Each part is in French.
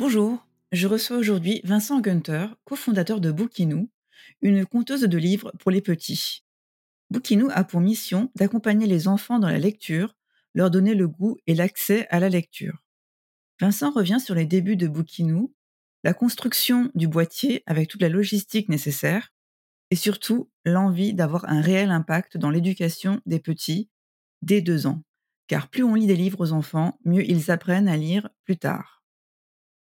Bonjour, je reçois aujourd'hui Vincent Gunter, cofondateur de Bookinou, une conteuse de livres pour les petits. Bookinou a pour mission d'accompagner les enfants dans la lecture, leur donner le goût et l'accès à la lecture. Vincent revient sur les débuts de Bookinou, la construction du boîtier avec toute la logistique nécessaire, et surtout l'envie d'avoir un réel impact dans l'éducation des petits dès deux ans. Car plus on lit des livres aux enfants, mieux ils apprennent à lire plus tard.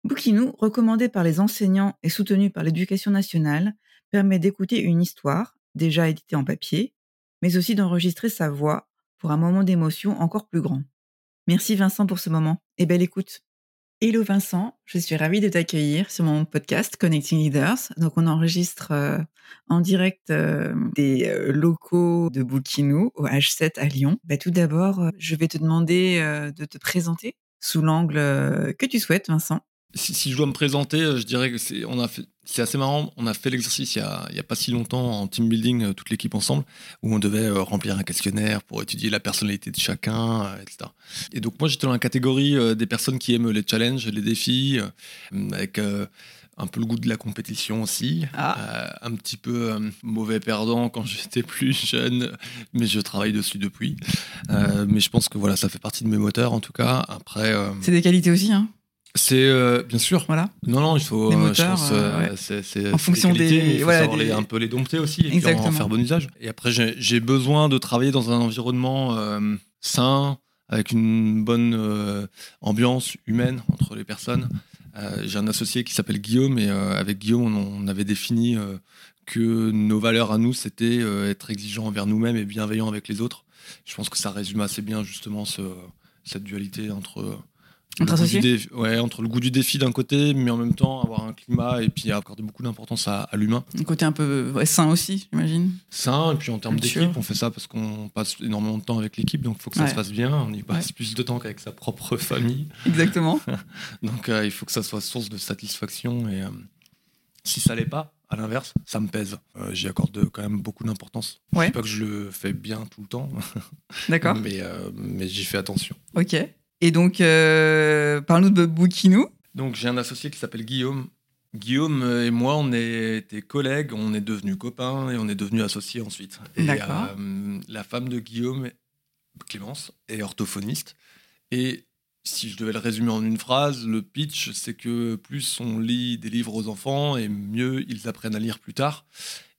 Bookinou, recommandé par les enseignants et soutenu par l'éducation nationale, permet d'écouter une histoire, déjà éditée en papier, mais aussi d'enregistrer sa voix pour un moment d'émotion encore plus grand. Merci Vincent pour ce moment et belle écoute. Hello Vincent, je suis ravie de t'accueillir sur mon podcast Connecting Leaders. Donc on enregistre euh, en direct euh, des euh, locaux de Bookinou au H7 à Lyon. Bah, tout d'abord, je vais te demander de te présenter sous l'angle que tu souhaites Vincent si, je dois me présenter, euh, je dirais que c'est, on a fait, c'est assez marrant. On a fait l'exercice il y a, il y a pas si longtemps en team building, euh, toute l'équipe ensemble, où on devait euh, remplir un questionnaire pour étudier la personnalité de chacun, etc. Et donc moi j'étais dans la catégorie des personnes qui aiment les challenges, les défis, avec un peu le goût de la compétition aussi, ah. un petit peu mauvais perdant quand j'étais plus jeune, mais je travaille dessus depuis. mais je pense que voilà, ça fait partie de mes moteurs en tout cas. Après, c'est des qualités aussi, hein. C'est euh, bien sûr. Voilà. Non, non, il faut. Les moteurs, je pense, euh, en fonction des. Il faut savoir les, un peu les dompter aussi et puis en faire bon usage. Et après, j'ai, besoin de travailler dans un environnement euh, sain, avec une bonne ambiance humaine entre les personnes. j'ai un associé qui s'appelle Guillaume et avec Guillaume, on, avait défini que nos valeurs à nous, c'était être exigeant envers nous-mêmes et bienveillant avec les autres. Je pense que ça résume assez bien justement ce, cette dualité entre entre Ouais, entre le goût du défi d'un côté, mais en même temps avoir un climat et puis accorder beaucoup d'importance à, l'humain. Un côté un peu sain aussi, j'imagine. Sain, et puis en termes d'équipe, on fait ça parce qu'on passe énormément de temps avec l'équipe, donc il faut que ça se passe bien. On y passe plus de temps qu'avec sa propre famille. Exactement. donc euh, il faut que ça soit source de satisfaction et euh, si ça l'est pas, à l'inverse, ça me pèse. Euh, j'y accorde quand même beaucoup d'importance. Je pas que je le fais bien tout le temps. D'accord. mais mais j'y fais attention. Ok. Et donc, euh, parle-nous de Bookinou. Donc, j'ai un associé qui s'appelle Guillaume. Guillaume et moi, on était collègues, on est devenus copains et on est devenus associés ensuite. Et euh, la femme de Guillaume, Clémence, est orthophoniste. Et si je devais le résumer en une phrase, le pitch, c'est que plus on lit des livres aux enfants et mieux ils apprennent à lire plus tard.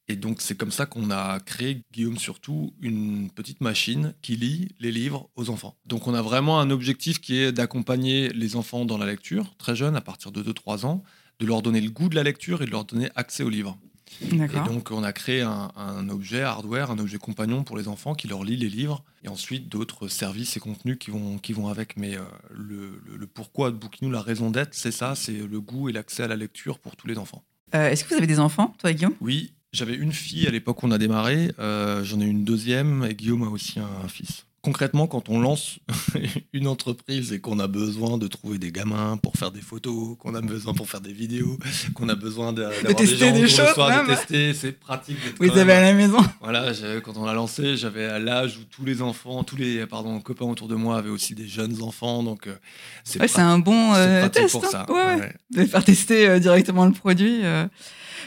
Et donc c'est comme ça qu'on a créé, Guillaume surtout, une petite machine qui lit les livres aux enfants. Donc on a vraiment un objectif qui est d'accompagner les enfants dans la lecture, très jeunes, à partir de 2-3 ans, de leur donner le goût de la lecture et de leur donner accès aux livres. Et donc on a créé un, objet hardware, un objet compagnon pour les enfants qui leur lit les livres, et ensuite d'autres services et contenus qui vont, qui vont avec. Mais euh, le, pourquoi de Bookinou, la raison d'être, c'est ça, c'est le goût et l'accès à la lecture pour tous les enfants. Euh, est-ce que vous avez des enfants, toi Guillaume? Oui, j'avais une fille à l'époque où on a démarré, euh, j'en ai une deuxième et Guillaume a aussi un, fils. Concrètement, quand on lance une entreprise et qu'on a besoin de trouver des gamins pour faire des photos, qu'on a besoin pour faire des vidéos, qu'on a besoin d'avoir de des gens des choses, soir, de tester, c'est pratique. Vous avez à la maison. Voilà, quand on l'a lancé, j'avais à l'âge où tous les enfants, tous les pardon copains autour de moi avaient aussi des jeunes enfants, donc euh, c'est ouais, un bon euh, test pour hein. ça. Ouais, De faire tester directement le produit.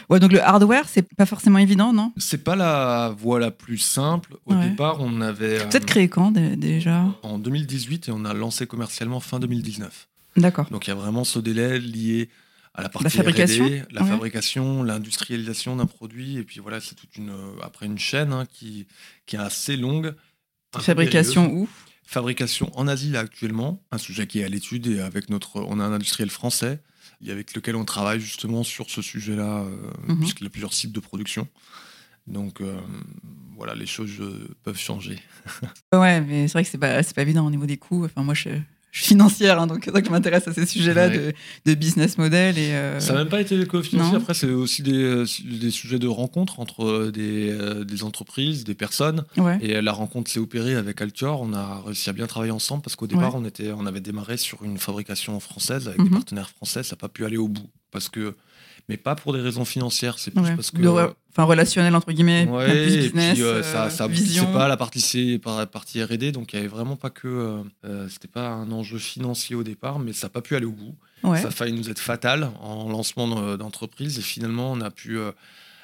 Ouais, donc le hardware, c'est pas forcément évident, non? C'est pas la voie la plus simple. Au départ, on avait. Peut-être créé quand déjà? En 2018 et on a lancé commercialement fin 2019. D'accord. Donc il y a vraiment ce délai lié à la partie la fabrication, la fabrication, l'industrialisation d'un produit, et puis voilà, c'est toute une après une chaîne hein, qui qui est assez longue. Fabrication où? Fabrication en Asie actuellement, un sujet qui est à l'étude et avec notre, on a un industriel français avec lequel on travaille justement sur ce sujet-là, euh, mhm. puisqu'il y a plusieurs sites de production. Donc euh, voilà, les choses euh, peuvent changer. ouais, mais c'est vrai que c'est pas, pas évident au niveau des coûts. Enfin, moi, je, je suis financière, hein, donc c'est ça que je m'intéresse à ces sujets-là de, de, business model. Et, euh, Ça n'a même pas été l'éco-financier. Après, c'est aussi des, euh, des, sujets de rencontre entre euh, des, des entreprises, des personnes. Et la rencontre s'est opérée avec Altior. On a réussi à bien travailler ensemble parce qu'au départ, on, était, on avait démarré sur une fabrication française avec des mhm. partenaires français. Ça n'a pas pu aller au bout parce que mais pas pour des raisons financières. C'est plus parce que. enfin, relationnel, entre guillemets. Ouais, plus business, et puis, euh, ça, ça vision. pas la partie la partie RD, donc il n'y avait vraiment pas que. Euh, euh, c'était pas un enjeu financier au départ, mais ça n'a pas pu aller au bout. Ça a failli nous être fatal en lancement d'entreprise, et finalement, on a pu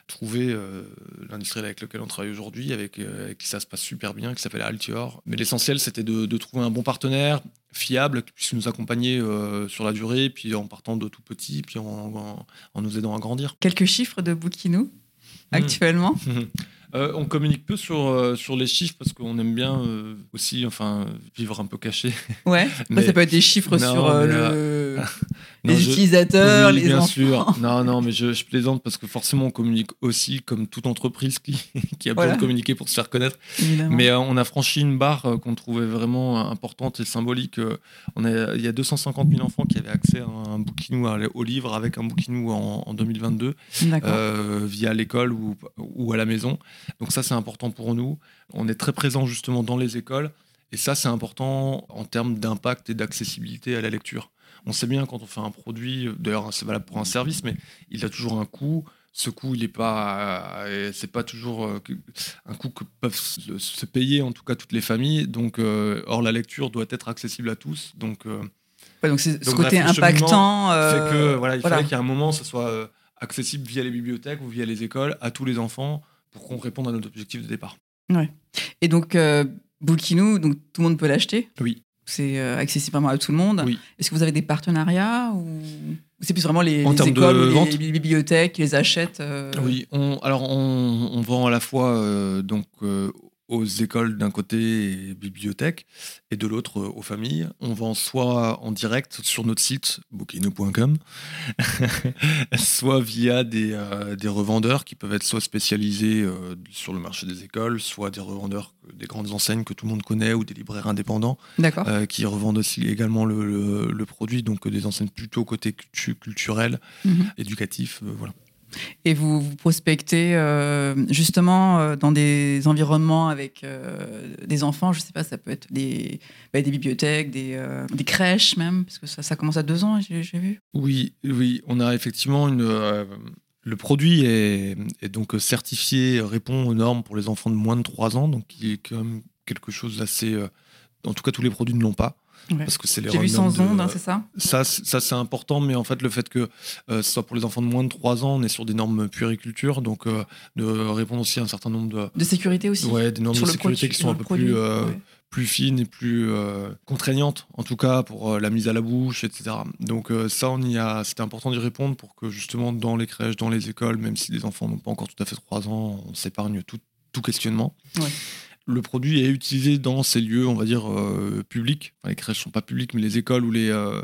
trouver euh, l'industriel avec lequel on travaille aujourd'hui, avec, euh, qui ça se passe super bien, qui s'appelle Altior. Mais l'essentiel, c'était de, trouver un bon partenaire fiable qui puisse nous accompagner euh, sur la durée, puis en partant de tout petit, puis en, nous aidant à grandir. Quelques chiffres de Bookinou hmm. actuellement Euh, on communique peu sur, euh, sur les chiffres parce qu'on aime bien euh, aussi enfin, vivre un peu caché. Ouais, ça peut être des chiffres sur le... les utilisateurs, les bien sûr. Non, non, mais je, plaisante parce que forcément on communique aussi comme toute entreprise qui, qui a besoin de communiquer pour se faire connaître. Mais on a franchi une barre qu'on trouvait vraiment importante et symbolique. on a, il y a 250 000 enfants qui avaient accès à un bouquinou, au livre avec un bouquinou en, en 2022 via l'école ou, ou à la maison. Donc ça, c'est important pour nous. On est très présent justement dans les écoles. Et ça, c'est important en termes d'impact et d'accessibilité à la lecture. On sait bien quand on fait un produit, d'ailleurs c'est valable pour un service, mais il a toujours un coût. Ce coût, il n'est pas, euh, c'est pas toujours euh, un coût que peuvent se payer en tout cas toutes les familles. Donc, euh, or la lecture doit être accessible à tous. Donc, donc c'est ce côté impactant. fait que voilà, il fallait qu'il y ait un moment, ça soit accessible via les bibliothèques ou via les écoles à tous les enfants pour qu'on réponde à notre objectif de départ. Ouais. Et donc, euh, donc tout le monde peut l'acheter? Oui. C'est euh, accessible vraiment à tout le monde. Oui. Est-ce que vous avez des partenariats ou c'est plus vraiment les, écoles les bibliothèques qui les achètent euh Oui, on, alors on, on, vend à la fois euh, donc aux écoles d'un côté et bibliothèques, et de l'autre aux familles. On vend soit en direct sur notre site bookino.com, soit via des, euh, des, revendeurs qui peuvent être soit spécialisés euh, sur le marché des écoles, soit des revendeurs des grandes enseignes que tout le monde connaît ou des libraires indépendants euh, qui revendent aussi également le, le, produit, donc des enseignes plutôt côté culturel, mhm. éducatif. voilà. Et vous, prospectez euh, justement euh, dans des environnements avec euh, des enfants, je ne sais pas, ça peut être des, bah, bibliothèques, des, crèches même, parce que ça, commence à deux ans, j'ai vu. Oui, oui, on a effectivement une. le produit est, est, donc certifié, répond aux normes pour les enfants de moins de 3 ans, donc il est quand même quelque chose d'assez. en tout cas, tous les produits ne l'ont pas. Parce que c'est les J'ai vu sans ondes, hein, c'est ça? Ça, ça c'est important, mais en fait, le fait que euh, ce soit pour les enfants de moins de 3 ans, on est sur des normes puériculture, donc euh, de répondre aussi à un certain nombre de. De sécurité aussi Ouais, des normes de sécurité qui sont un peu plus. Euh, plus fines et plus contraignantes, en tout cas pour la mise à la bouche, etc. Donc ça, on y a, c'était important d'y répondre pour que justement dans les crèches, dans les écoles, même si les enfants n'ont pas encore tout à fait 3 ans, on s'épargne tout, tout questionnement. Ouais le produit est utilisé dans ces lieux, on va dire, euh, publics. les crèches ne sont pas publiques, mais les écoles ou les. Euh,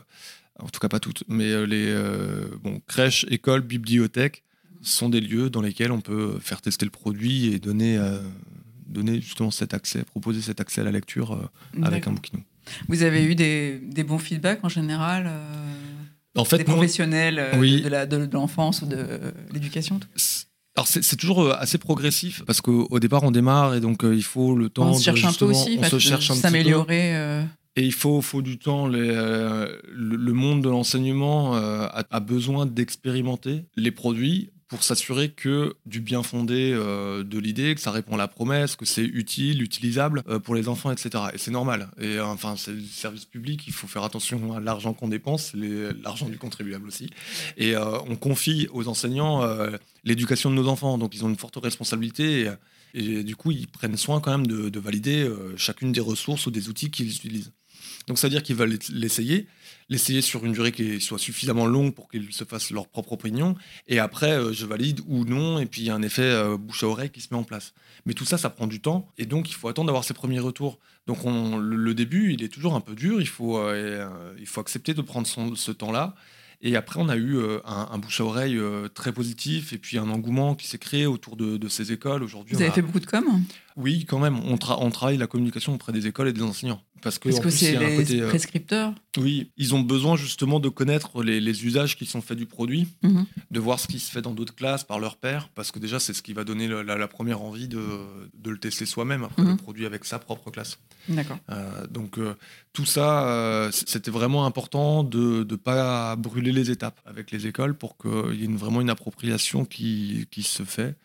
en tout cas, pas toutes, mais euh, les bon, crèches, écoles, bibliothèques sont des lieux dans lesquels on peut faire tester le produit et donner, donner justement cet accès, proposer cet accès à la lecture avec un bouquin. Vous avez eu des, bons feedbacks en général en fait, des professionnels de l'enfance ou de l'éducation alors c'est toujours euh, assez progressif parce qu'au départ on démarre et donc euh, il faut le temps. On se cherche un peu aussi, on se cherche un s'améliorer. Euh. Et il faut, faut du temps. le, monde de l'enseignement a, besoin d'expérimenter les produits pour s'assurer que du bien fondé euh, de l'idée, que ça répond à la promesse, que c'est utile, utilisable euh, pour les enfants, etc. Et c'est normal. Et euh, enfin, c'est le service public, il faut faire attention à l'argent qu'on dépense, l'argent du contribuable aussi. Et on confie aux enseignants l'éducation de nos enfants, donc ils ont une forte responsabilité. Et, du coup, ils prennent soin quand même de, de valider chacune des ressources ou des outils qu'ils utilisent. Donc, ça veut dire qu'ils veulent l'essayer, l'essayer sur une durée qui soit suffisamment longue pour qu'ils se fassent leur propre opinion. Et après, euh, je valide ou non. Et puis, il y a un effet euh, bouche à oreille qui se met en place. Mais tout ça, ça prend du temps. Et donc, il faut attendre d'avoir ses premiers retours. Donc, on, le, début, il est toujours un peu dur. Il faut, euh, il faut accepter de prendre ce temps-là. Et après, on a eu un, bouche à oreille très positif et puis un engouement qui s'est créé autour de, ces écoles. Aujourd'hui, Vous avez fait beaucoup de com? Oui, quand même. On, on travaille la communication auprès des écoles et des enseignants. Parce que, c'est les côté, euh, prescripteurs Oui, ils ont besoin justement de connaître les, usages qui sont faits du produit, mhm. de voir ce qui se fait dans d'autres classes par leur père, parce que déjà c'est ce qui va donner la, première envie de, le tester soi-même, après le mhm. produit avec sa propre classe. D'accord. Euh, donc euh, tout ça, c'était vraiment important de ne pas brûler les étapes avec les écoles pour qu'il y ait vraiment une appropriation qui, qui se fait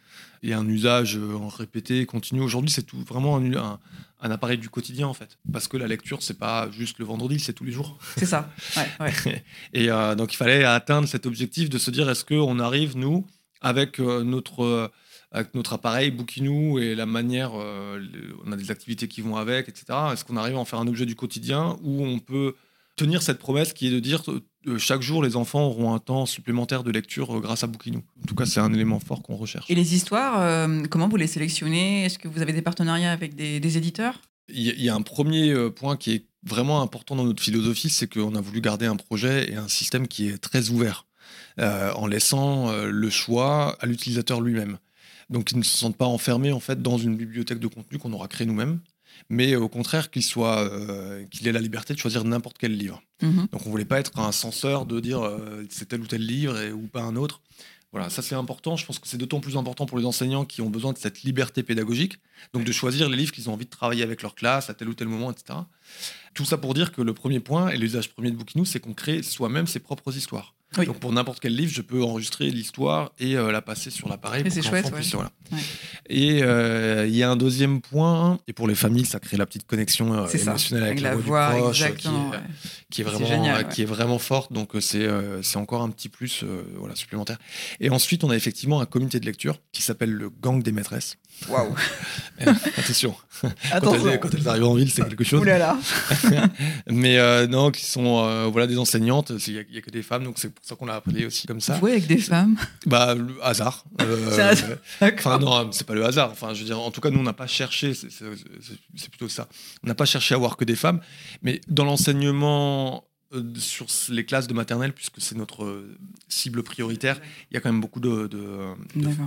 et un usage en répété, continu. Aujourd'hui, c'est tout vraiment un, un appareil du quotidien en fait. Parce que la lecture, c'est pas juste le vendredi, c'est tous les jours. C'est ça. et euh, donc il fallait atteindre cet objectif de se dire est-ce qu'on arrive, nous, avec euh, notre, euh, avec notre appareil Bookinou et la manière, on a des activités qui vont avec, etc. Est-ce qu'on arrive à en faire un objet du quotidien où on peut tenir cette promesse qui est de dire euh, chaque jour, les enfants auront un temps supplémentaire de lecture euh, grâce à Bookinou. En tout cas, c'est un élément fort qu'on recherche. Et les histoires, euh, comment vous les sélectionnez? Est-ce que vous avez des partenariats avec des, éditeurs? Il y, a un premier point qui est vraiment important dans notre philosophie, c'est qu'on a voulu garder un projet et un système qui est très ouvert, en laissant le choix à l'utilisateur lui-même. Donc, ils ne se sentent pas enfermés en fait dans une bibliothèque de contenu qu'on aura créée nous-mêmes mais au contraire qu'il soit, euh, qu'il ait la liberté de choisir n'importe quel livre. Mhm. Donc on voulait pas être un censeur de dire euh, c'est tel ou tel livre et, ou pas un autre. Voilà, ça c'est important. Je pense que c'est d'autant plus important pour les enseignants qui ont besoin de cette liberté pédagogique, donc de choisir les livres qu'ils ont envie de travailler avec leur classe à tel ou tel moment, etc. Tout ça pour dire que le premier point et l'usage premier de Bookinou, c'est qu'on crée soi-même ses propres histoires. Donc pour n'importe quel livre, je peux enregistrer l'histoire et euh, la passer sur l'appareil. C'est chouette. voilà. Et euh, il y a un deuxième point, et pour les familles, ça crée la petite connexion euh, émotionnelle avec, la, voix, du proche, qui est, vraiment, qui est vraiment forte. Donc c'est c'est encore un petit plus voilà, supplémentaire. Et ensuite, on a effectivement un comité de lecture qui s'appelle le Gang des maîtresses. Waouh Attention. Quand, elles, arrivent en ville, c'est quelque chose. Mais non, qui sont voilà, des enseignantes. Il n'y a, que des femmes, donc c'est pour ça qu'on l'a appelé aussi comme ça. Oui, avec des femmes Bah, le hasard. Euh, enfin, non, c'est pas le hasard. Enfin, je veux dire, en tout cas, nous, on n'a pas cherché, c'est plutôt ça. On n'a pas cherché à avoir que des femmes. Mais dans l'enseignement euh, sur les classes de maternelle, puisque c'est notre euh, cible prioritaire, il y a quand même beaucoup de,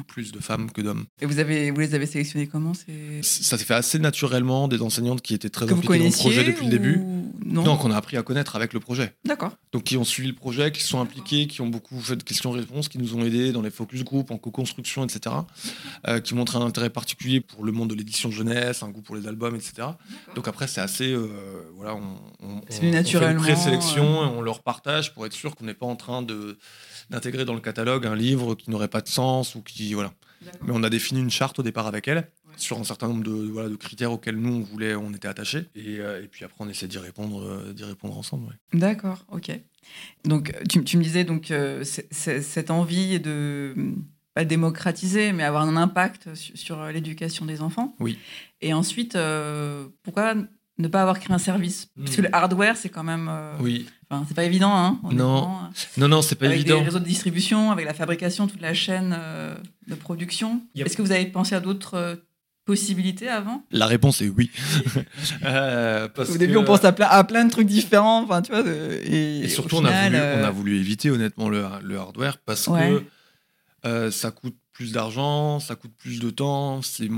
plus de femmes que d'hommes. Et vous, avez, vous les avez sélectionnées comment Ça s'est fait assez naturellement, des enseignantes qui étaient très impliquées dans le projet depuis le début. Non, qu'on a appris à connaître avec le projet. D'accord. Donc qui ont suivi le projet, qui sont impliqués, qui ont beaucoup fait de questions-réponses, qui nous ont aidés dans les focus group, en co-construction, etc. Euh, qui montrent un intérêt particulier pour le monde de l'édition jeunesse, un goût pour les albums, etc. Donc après, c'est assez... voilà, on, on, on, naturellement. et on leur partage pour être sûr qu'on n'est pas en train de d'intégrer dans le catalogue un livre qui n'aurait pas de sens ou qui voilà. Mais on a défini une charte au départ avec elle sur un certain nombre de, voilà, de critères auxquels nous on voulait, on était attachés. Et, euh, et puis après on essaie d'y répondre, euh, d'y répondre ensemble. D'accord, ok. Donc tu, tu, me disais donc euh, cette envie de pas démocratiser, mais avoir un impact sur, sur l'éducation des enfants. Oui. Et ensuite, pourquoi ne pas avoir créé un service? Parce que le hmm. hardware, c'est quand même. Euh, oui. Enfin, c'est pas évident, hein, Non. Non, non, c'est pas évident. Avec les réseaux de distribution, avec la fabrication, toute la chaîne euh, de production. Est-ce que vous avez pensé à d'autres euh, possibilités avant? La réponse est oui. Au début, on pense à plein, à plein de trucs différents. Enfin, tu vois, et, surtout, on, a voulu, on, a voulu, éviter honnêtement le, le hardware parce que ça coûte plus d'argent, ça coûte plus de temps. C'est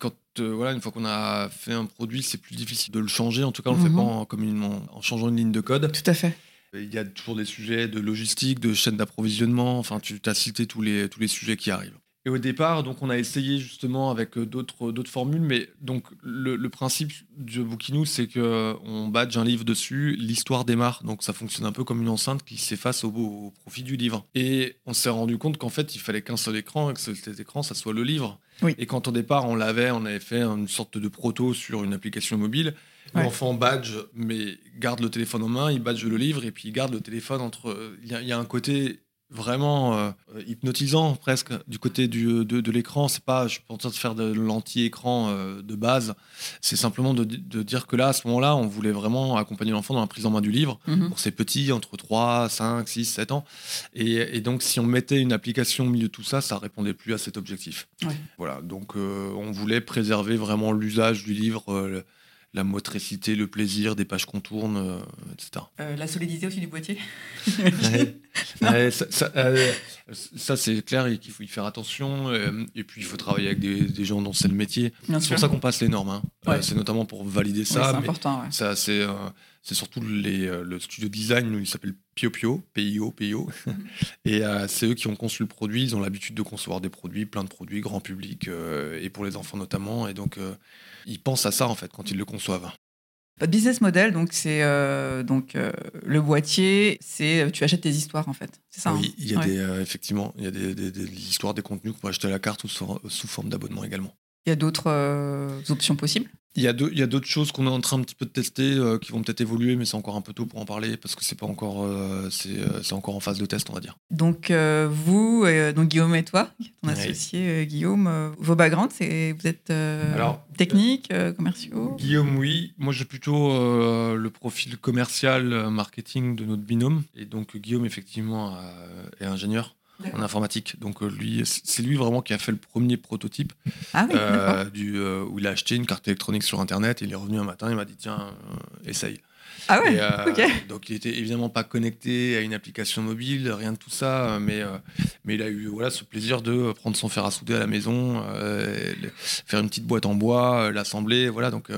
quand euh, voilà, une fois qu'on a fait un produit, c'est plus difficile de le changer. En tout cas, on ne le fait mhm. pas en, comme en, changeant une ligne de code. Tout à fait. Il y a toujours des sujets de logistique, de chaîne d'approvisionnement. Enfin, tu as cité tous les, tous les sujets qui arrivent. Et au départ, donc, on a essayé justement avec euh, d'autres, d'autres formules, mais donc le, principe de Bookinou, c'est qu'on badge un livre dessus, l'histoire démarre, donc ça fonctionne un peu comme une enceinte qui s'efface au, au profit du livre. Et on s'est rendu compte qu'en fait, il fallait qu'un seul écran, et que cet écran, ça soit le livre. Et quand au départ, on l'avait, on avait fait une sorte de proto sur une application mobile. L'enfant badge, mais garde le téléphone en main, il badge le livre et puis il garde le téléphone entre. Il y, a un côté vraiment euh, hypnotisant presque du côté du, de, de l'écran. C'est pas, je suis pas en train de faire de l'anti-écran euh, de base. C'est simplement de, de, dire que là, à ce moment-là, on voulait vraiment accompagner l'enfant dans la prise en main du livre Mhm. pour ses petits entre 3, 5, 6, 7 ans. Et, et donc, si on mettait une application au milieu de tout ça, ça répondait plus à cet objectif. Ouais. Voilà. Donc, euh, on voulait préserver vraiment l'usage du livre. La motricité, le plaisir des pages qu'on tourne, euh, etc. Euh, la solidité aussi du boîtier Ouais. Ouais, ça, ça, euh, ça, c'est clair et qu'il faut y faire attention. et puis, il faut travailler avec des, des gens dont c'est le métier. C'est pour ça qu'on passe les normes. hein. Ouais. C'est notamment pour valider ça. c'est important. ça, c'est, c'est surtout les, euh, le studio design, il s'appelle Pio Pio, PIO, PIO. et euh, c'est eux qui ont conçu le produit. Ils ont l'habitude de concevoir des produits, plein de produits, grand public, euh, et pour les enfants notamment. Et donc, euh, ils pensent à ça, en fait, quand ils le conçoivent. Votre business model, donc c'est donc le boîtier, c'est tu achètes tes histoires en fait. C'est ça. oui, hein? il y a Ouais. des, effectivement, il y a des, des- des histoires, des contenus qu'on peut acheter à la carte ou sous, sous forme d'abonnement également. Il y a d'autres options possibles? Il y a deux- il y a d'autres choses qu'on est en train un petit peu de tester euh, qui vont peut-être évoluer, mais c'est encore un peu tôt pour en parler parce que c'est pas encore, euh, c'est, euh, c'est encore en phase de test, on va dire. Donc euh, vous, euh, donc Guillaume et toi, ton Oui. associé euh, Guillaume, euh, vos backgrounds, c'est vous êtes euh, Alors, euh, commerciaux. Guillaume, oui. Moi, j'ai plutôt euh, le profil commercial, marketing de notre binôme. Et donc, Guillaume, effectivement, euh, est ingénieur en informatique. Donc, euh, lui, c'est lui vraiment qui a fait le premier prototype Ah oui, euh, du, euh, où il a acheté une carte électronique sur Internet. Il est revenu un matin, il m'a dit Tiens, euh, essaye. Ah ouais. Et. Donc il était évidemment pas connecté à une application mobile, rien de tout ça, mais, mais il a eu voilà, ce plaisir de prendre son fer à souder à la maison, faire une petite boîte en bois, l'assembler, voilà. Donc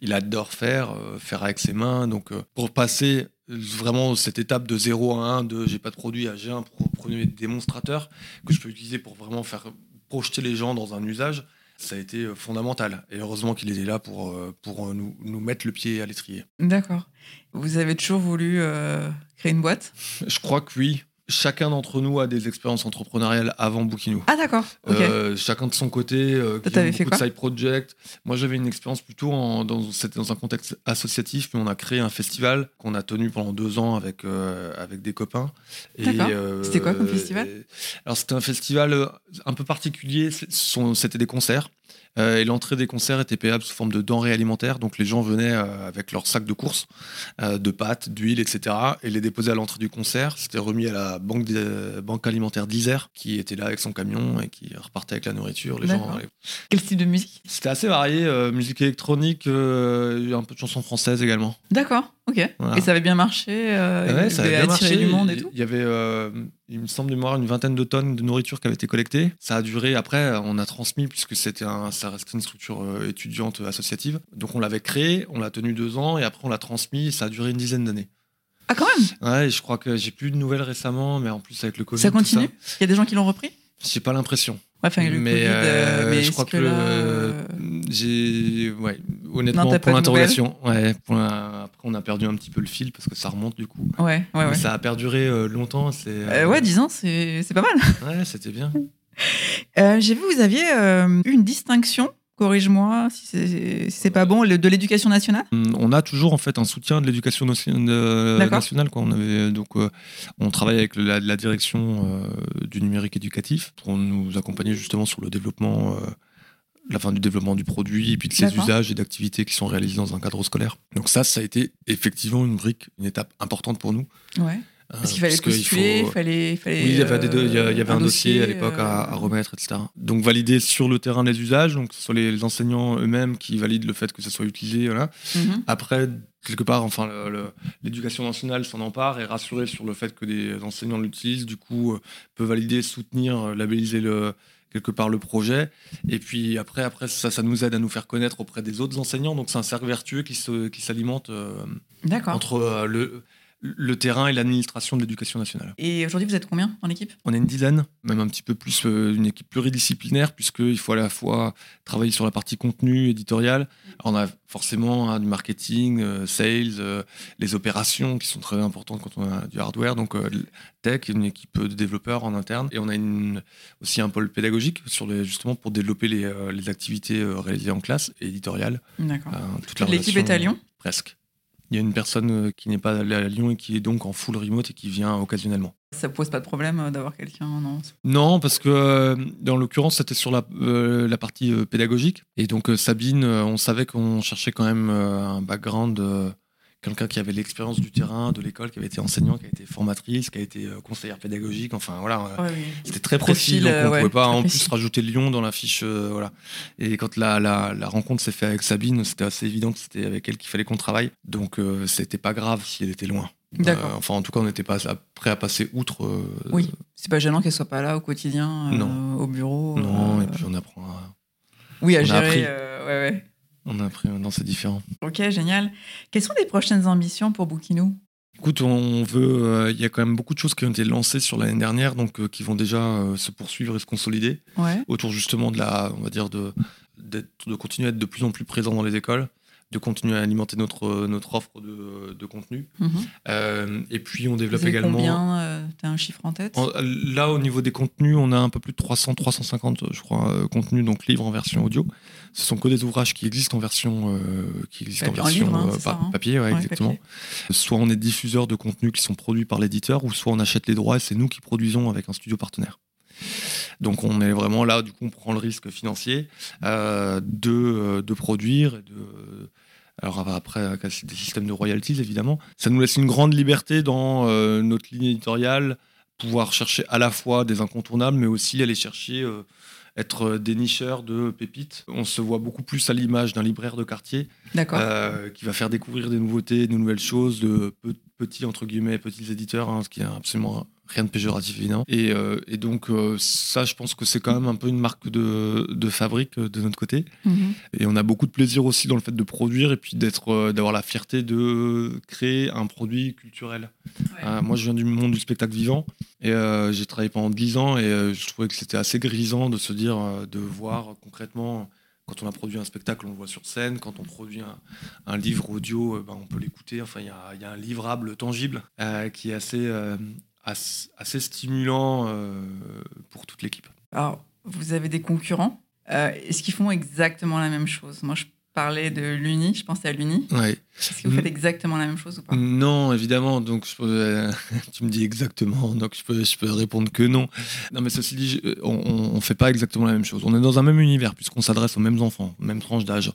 il adore faire, faire avec ses mains. Donc pour passer vraiment cette étape de 0 à 1, de j'ai pas de produit à j'ai un premier démonstrateur que je peux utiliser pour vraiment faire projeter les gens dans un usage. Ça a été euh, fondamental. Et heureusement qu'il était là pour, euh, pour euh, nous, nous mettre le pied à l'étrier. D'accord. Vous avez toujours voulu euh, créer une boîte? Je crois que oui. Chacun d'entre nous a des expériences entrepreneuriales avant Bookinou. Ah d'accord. Euh, chacun de son côté. Euh, t'avais fait beaucoup de quoi side project. Moi, j'avais une expérience plutôt en- dans, c'était dans un contexte associatif, mais on a créé un festival qu'on a tenu pendant deux ans avec, euh, avec des copains. Euh, C'était quoi comme festival et- Alors, c'était un festival un peu particulier. C'était des concerts. Euh, et l'entrée des concerts était payable sous forme de denrées alimentaires. Donc les gens venaient euh, avec leur sac de courses, euh, de pâtes, d'huile, etc. et les déposaient à l'entrée du concert. C'était remis à la banque, alimentaire d'Isère qui était là avec son camion et qui repartait avec la nourriture. Les gens, Quel style de musique? C'était assez varié, musique électronique, un peu de chansons françaises également. D'accord. Ok. Voilà. Et ça avait bien marché. euh, Ouais, ça avez a bien marché. du monde et tout. Il y avait, euh, il me semble de mémoire, une vingtaine de tonnes de nourriture qui avait été collectée. Ça a duré. Après, on a transmis puisque c'était un, ça restait une structure euh, étudiante associative. Donc on l'avait créé, on l'a tenu deux ans et après on l'a transmis. Et ça a duré une dizaine d'années. Ah quand même? Ouais, et je crois que j'ai plus de nouvelles récemment, mais en plus avec le Covid, Ça continue? Il y a des gens qui l'ont repris? J'ai pas l'impression. Ouais, mais Covid. euh, euh, mais je crois que, là, euh, j'ai ouais honnêtement Non, pour l'interrogation ouais la- après on a perdu un petit peu le fil parce que ça remonte du coup Ouais, ouais, Mais ça a perduré euh, longtemps c'est Euh, ouais, 10 ans, c'est c'est pas mal. ouais c'était bien Euh, J'ai vu vous aviez euh, une distinction, corrige-moi si c'est si pas bon, le- de l'éducation nationale? Hum, on a toujours en fait un soutien de l'éducation nationale quoi on avait donc euh, on travaille avec la, la direction euh, du numérique éducatif pour nous accompagner justement sur le développement euh, la fin du développement du produit et puis de ses usages et d'activités qui sont réalisés dans un cadre scolaire. Donc ça, ça a été effectivement une brique, une étape importante pour nous. Ouais. Parce qu'il fallait Parce postuler, il faut- fallait, il fallait. Oui, il y avait, euh, deux- il y avait un, dossier, à l'époque à, euh, à remettre, etc. Donc valider sur le terrain les usages, donc ce soit les, les enseignants eux-mêmes qui valident le fait que ça soit utilisé. Voilà. mhm. Après, quelque part, enfin, l'éducation nationale s'en empare et rassurer sur le fait que des enseignants l'utilisent, du coup, euh, peut valider, soutenir, euh, labelliser le quelque part le projet. Et puis après, après ça, ça nous aide à nous faire connaître auprès des autres enseignants. Donc c'est un cercle vertueux qui se, qui s'alimente euh, entre euh, le, le terrain et l'administration de l'éducation nationale. Et aujourd'hui, vous êtes combien dans l'équipe On est une dizaine, même un petit peu plus, euh, une équipe pluridisciplinaire, puisqu'il faut à la fois travailler sur la partie contenu, éditorial. Alors, on a forcément hein, du marketing, euh, sales, euh, les opérations qui sont très importantes quand on a du hardware, donc euh, tech, une équipe de développeurs en interne. Et on a une, aussi un pôle pédagogique, sur les, justement pour développer les, les activités réalisées en classe et éditoriales. D'accord. Toute l'équipe est à Lyon? Presque. Il y a une personne qui n'est pas allée à Lyon et qui est donc en full remote et qui vient occasionnellement. Ça pose pas de problème d'avoir quelqu'un, non? Non, parce que dans l'occurrence, c'était sur la, la partie pédagogique. Et donc, Sabine, on savait qu'on cherchait quand même un background quelqu'un qui avait l'expérience du terrain, de l'école, qui avait été enseignant, qui a été formatrice, qui a été euh, conseillère pédagogique. Enfin voilà, c'était très précis, donc on ne pouvait pas en plus rajouter Lyon dans la fiche. Euh, voilà. Et quand la, la, la rencontre s'est faite avec Sabine, c'était assez évident que c'était avec elle qu'il fallait qu'on travaille. Donc euh, c'était pas grave si elle était loin. D'accord. enfin, en tout cas, on n'était pas prêt à passer outre. oui, c'est pas gênant qu'elle soit pas là au quotidien, au bureau. Non, et puis on apprend à. Oui, à gérer. ouais, ouais. On a appris maintenant, c'est différent. Ok, génial. Quelles sont les prochaines ambitions pour Bookinou? Écoute, on veut. Euh, il y a quand même beaucoup de choses qui ont été lancées sur l'année dernière, donc euh, qui vont déjà euh, se poursuivre et se consolider. Autour justement de la, on va dire de, de continuer à être de plus en plus présent dans les écoles, de continuer à alimenter notre, notre offre de, de contenu. Mhm. Euh, et puis, on développe également. Combien euh, Tu as un chiffre en tête? Là, au niveau des contenus, on a un peu plus de 300, 350, je crois, euh, contenus, donc livres en version audio. Ce sont que des ouvrages qui existent en version, qui existent en version hein, hein? papier, exactement. Soit on est diffuseur de contenus qui sont produits par l'éditeur, ou soit on achète les droits et c'est nous qui produisons avec un studio partenaire. Donc on est vraiment là, du coup on prend le risque financier de, de, produire et de, alors après, des systèmes de royalties, évidemment. Ça nous laisse une grande liberté dans euh, notre ligne éditoriale, pouvoir chercher à la fois des incontournables, mais aussi aller chercher, euh, être dénicheur de pépites. On se voit beaucoup plus à l'image d'un libraire de quartier euh, qui va faire découvrir des nouveautés, de nouvelles choses, de petits, entre guillemets, petits éditeurs, hein, ce qui est absolument rien de péjoratif évidemment. Et, euh, et donc euh, ça, je pense que c'est quand même un peu une marque de, de fabrique euh, de notre côté. Mhm. Et on a beaucoup de plaisir aussi dans le fait de produire et puis d'être, d'avoir la fierté de créer un produit culturel. moi, je viens du monde du spectacle vivant et j'ai travaillé pendant 10 ans et je trouvais que c'était assez grisant de se dire, de voir concrètement quand on a produit un spectacle, on le voit sur scène. Quand on produit un, livre audio, ben, on peut l'écouter. Enfin, il y, y a, un livrable tangible qui est assez, assez stimulant euh, pour toute l'équipe. Alors, vous avez des concurrents. Euh, est-ce qu'ils font exactement la même chose? Moi, je parlais de l'Uni, je pensais à l'Uni. Est-ce que vous faites exactement la même chose ou pas? Non, évidemment. Donc, je tu me dis exactement, donc je peux, je peux répondre que non. Non, mais ceci dit, on ne fait pas exactement la même chose. On est dans un même univers, puisqu'on s'adresse aux mêmes enfants, même tranche d'âge.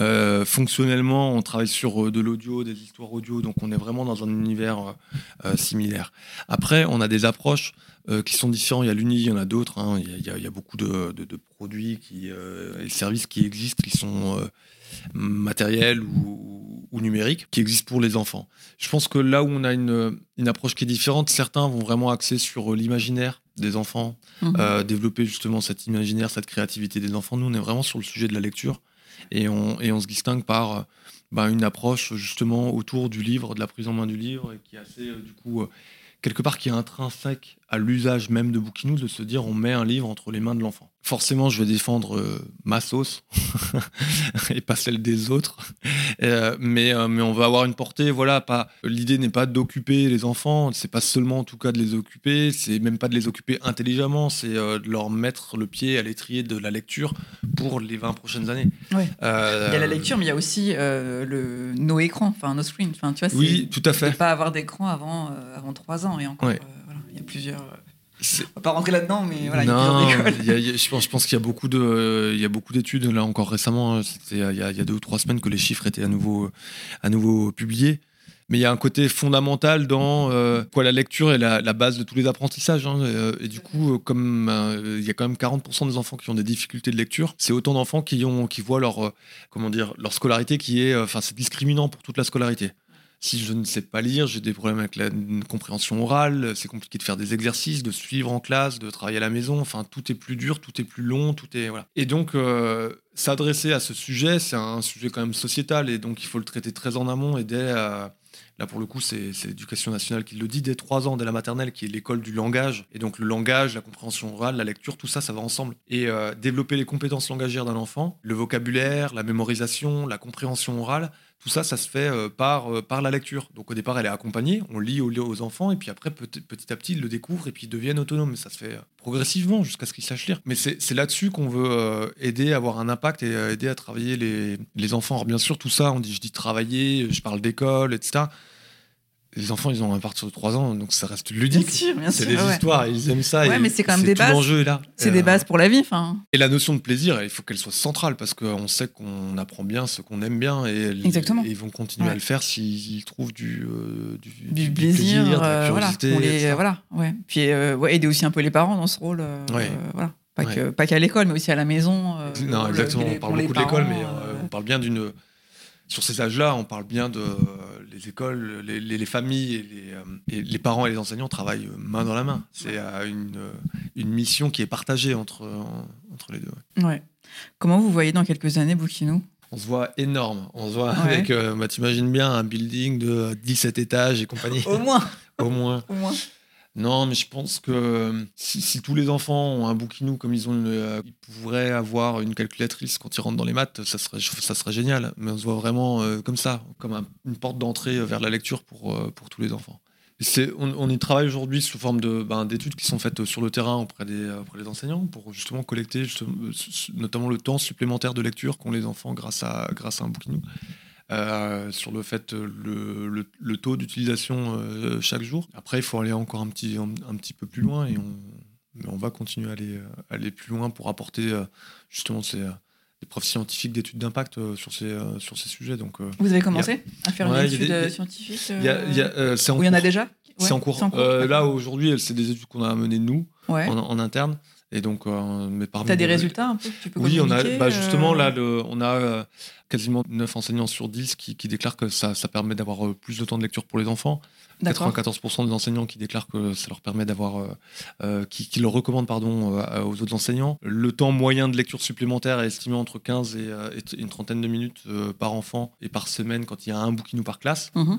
Euh, fonctionnellement, on travaille sur euh, de l'audio, des histoires audio, donc on est vraiment dans un univers euh, similaire. Après, on a des approches qui sont différentes. Il y a l'Uni, il y en a d'autres. Hein. Il, il, y a beaucoup de, de, produits qui, et services qui existent, qui sont matériel ou, ou, numérique qui existe pour les enfants. Je pense que là où on a une, une approche qui est différente, certains vont vraiment axer sur l'imaginaire des enfants, mhm. euh, développer justement cet imaginaire, cette créativité des enfants. Nous, on est vraiment sur le sujet de la lecture et on, et on se distingue par bah, une approche justement autour du livre, de la prise en main du livre, et qui est assez, euh, du coup, euh, quelque part qui est intrinsèque à l'usage même de Bookinou, de se dire on met un livre entre les mains de l'enfant forcément, je vais défendre euh, ma sauce et pas celle des autres. Euh, mais, euh, mais on va avoir une portée. Voilà, pas. L'idée n'est pas d'occuper les enfants. C'est pas seulement en tout cas de les occuper. C'est même pas de les occuper intelligemment. C'est de leur mettre le pied à l'étrier de la lecture pour les 20 prochaines années. il y a la lecture, mais il y a aussi le nos écrans, enfin nos screens. Enfin, tu vois, oui, tout à fait. Pas avoir d'écran avant avant 3 ans et encore. Plusieurs on va pas rentrer là-dedans, mais voilà. Non, je pense, je pense qu'il y a beaucoup de, il y a beaucoup d'études là encore récemment. Hein, c'était il, y a, deux ou trois semaines que les chiffres étaient à nouveau, à nouveau publiés. Mais il y a un côté fondamental dans euh, quoi la lecture est la, base de tous les apprentissages. Hein, et, du coup, comme euh, il y a quand même 40% des enfants qui ont des difficultés de lecture, c'est autant d'enfants qui ont, qui voient leur, euh, comment dire, leur scolarité qui est, enfin, c'est discriminant pour toute la scolarité si je ne sais pas lire, j'ai des problèmes avec la compréhension orale, c'est compliqué de faire des exercices, de suivre en classe, de travailler à la maison, enfin tout est plus dur, tout est plus long, tout est voilà. Et donc euh, s'adresser à ce sujet, c'est un sujet quand même sociétal et donc il faut le traiter très en amont et dès euh, Là, pour le coup, c'est l'éducation nationale qui le dit dès 3 ans, dès la maternelle, qui est l'école du langage. Et donc, le langage, la compréhension orale, la lecture, tout ça, ça va ensemble. Et euh, développer les compétences langagières d'un enfant, le vocabulaire, la mémorisation, la compréhension orale, tout ça, ça se fait euh, par, euh, par la lecture. Donc au départ, elle est accompagnée, on lit aux, enfants, et puis après, petit, à petit, ils le découvrent et puis ils deviennent autonomes. Ça se fait progressivement jusqu'à ce qu'ils sachent lire. Mais c'est là-dessus qu'on veut aider à avoir un impact et aider à travailler les, les enfants. Alors bien sûr, tout ça, on dit, je dis travailler, je parle d'école, etc les enfants, ils ont à partir de 3 ans, donc ça reste ludique. C'est des histoires, ils aiment ça. Ouais, mais c'est quand même des bases. C'est des euh, bases pour la vie. Fin... Et la notion de plaisir, il faut qu'elle soit centrale parce qu'on sait qu'on apprend bien ce qu'on aime bien et, Exactement. ils vont continuer à le faire s'ils trouvent du, euh, du, plaisir, de la euh, curiosité. Voilà, ouais. Puis aider aussi un peu les parents dans ce rôle. voilà. Pas qu'à l'école, mais aussi à la maison. non, exactement. on parle beaucoup de l'école, mais on parle bien d'une sur ces âges-là, on parle bien de les écoles, les, familles euh, et les, parents et les enseignants travaillent main dans la main. C'est euh, une, euh, une, mission qui est partagée entre, entre les deux. Ouais. Comment vous voyez dans quelques années Boukinou on se voit énorme. On se voit avec, bah, t'imagines bien, un building de 17 étages et compagnie. Au moins. Au moins. Au moins. Non, mais je pense que euh, si, tous les enfants ont un bouquinou comme ils ont, euh, ils pourraient avoir une calculatrice quand ils rentrent dans les maths, ça serait, ça serait génial. Mais on se voit vraiment euh, comme ça, comme une porte d'entrée vers la lecture pour, pour tous les enfants. On, on, y travaille aujourd'hui sous forme ben, d'études qui sont faites sur le terrain auprès des, auprès des enseignants pour justement collecter notamment le temps supplémentaire de lecture qu'ont les enfants grâce à, grâce à un bouquinou. Euh, sur le fait euh, le, le, taux d'utilisation euh, chaque jour. Après, il faut aller encore un petit, un, petit peu plus loin et on, on va continuer à aller, aller plus loin pour apporter justement ces, des preuves scientifiques d'études d'impact sur, ces, sur ces sujets. Donc, Vous avez commencé à faire une étude scientifique y il y en a déjà? C'est en cours. là, aujourd'hui, c'est des études qu'on a menées nous, en, interne. Et donc, euh, mais parmi. T'as des résultats un peu que tu peux Oui, on a, bah, justement, là, on a quasiment 9 enseignants sur 10 qui, déclarent que ça, ça permet d'avoir euh, plus de temps de lecture pour les enfants. 94% des enseignants qui déclarent que ça leur permet d'avoir, euh, euh, qui, qui, le recommandent pardon aux autres enseignants. Le temps moyen de lecture supplémentaire est estimé entre 15 et, une trentaine de minutes par enfant et par semaine quand il y a un bouquinou par classe. Mmh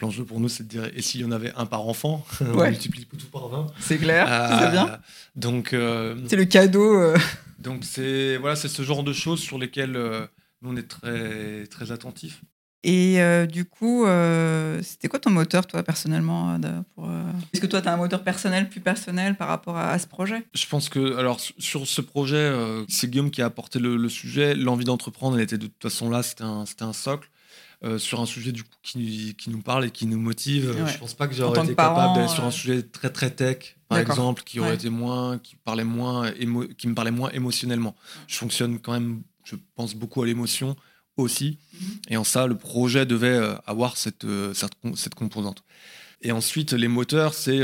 L'enjeu pour nous, c'est de dire, et s'il y en avait un par enfant, on multiplie tout par 20. C'est clair, c'est bien. Donc, c'est le cadeau. Donc c'est voilà, c'est ce genre de choses sur lesquelles nous, on est très, très attentifs. Et euh, du coup, euh, c'était quoi ton moteur, toi, personnellement euh, pour, Est-ce que toi, tu as un moteur personnel, plus personnel par rapport à, ce projet? Je pense que, alors, sur ce projet, c'est Guillaume qui a apporté le, sujet. L'envie d'entreprendre, elle était de toute façon là, c'était un, un, socle. Sur un sujet du coup qui, qui, nous parle et qui nous motive. Je pense pas que j'aurais été capable d'aller sur un sujet très très tech, par exemple, qui aurait été moins, qui parlait moins, qui me parlait moins émotionnellement. Je fonctionne quand même je pense beaucoup à l'émotion aussi. Mhm. Et en ça, le projet devait euh, avoir cette, euh, cette, composante. Et ensuite, les moteurs, c'est.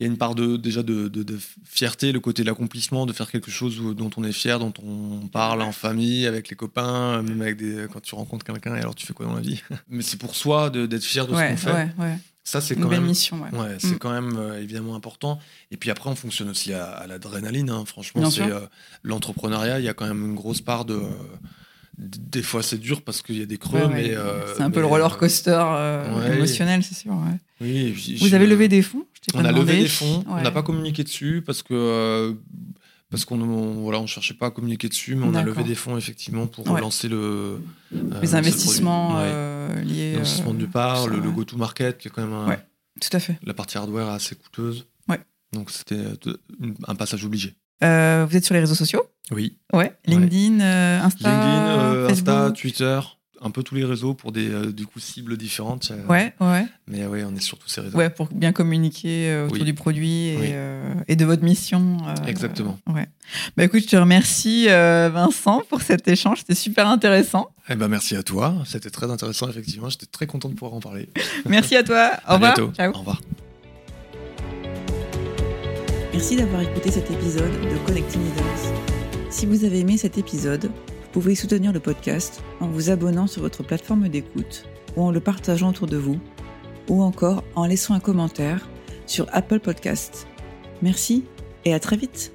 Euh, il y a une part de, déjà de, fierté, le côté de l'accomplissement, de faire quelque chose dont on est fier, dont on parle en famille, avec les copains, même avec des, quand tu rencontres quelqu'un, et alors tu fais quoi dans la vie? Mais c'est pour soi d'être fier de ce qu'on fait. Ouais, ça, c'est quand même. mission, ouais. c'est mm. quand même euh, évidemment important. Et puis après, on fonctionne aussi à, l'adrénaline. Hein. Franchement, c'est euh, l'entrepreneuriat. Il y a quand même une grosse part de. des fois, c'est dur parce qu'il y a des creux, mais. Euh, c'est un peu le roller coaster émotionnel, c'est sûr. Oui. Vous avez levé des fonds On a levé des fonds. On n'a pas communiqué dessus parce que parce qu'on voilà, on cherchait pas à communiquer dessus, mais on a levé des fonds effectivement pour lancer le les investissements euh, liés. L'investissement du part, le, le go-to-market qui est quand même un, tout à fait. La partie hardware est assez coûteuse. Ouais. Donc c'était un passage obligé. Euh, vous êtes sur les réseaux sociaux? Oui. Ouais. LinkedIn, euh, Insta, LinkedIn, Insta, Twitter un peu tous les réseaux pour des euh, du coup cibles différentes. Euh, ouais, ouais. Mais ouais, on est sur tous ces réseaux. Ouais, pour bien communiquer euh, autour du produit et, et, de votre mission. Exactement. ouais. Bah écoute, je te remercie Vincent pour cet échange, c'était super intéressant. Eh ben merci à toi, c'était très intéressant effectivement, j'étais très content de pouvoir en parler. merci à toi. Au revoir. Ciao. Au revoir. Merci d'avoir écouté cet épisode de Connecting Leaders. Si vous avez aimé cet épisode, vous pouvez soutenir le podcast en vous abonnant sur votre plateforme d'écoute ou en le partageant autour de vous ou encore en laissant un commentaire sur Apple Podcast. Merci et à très vite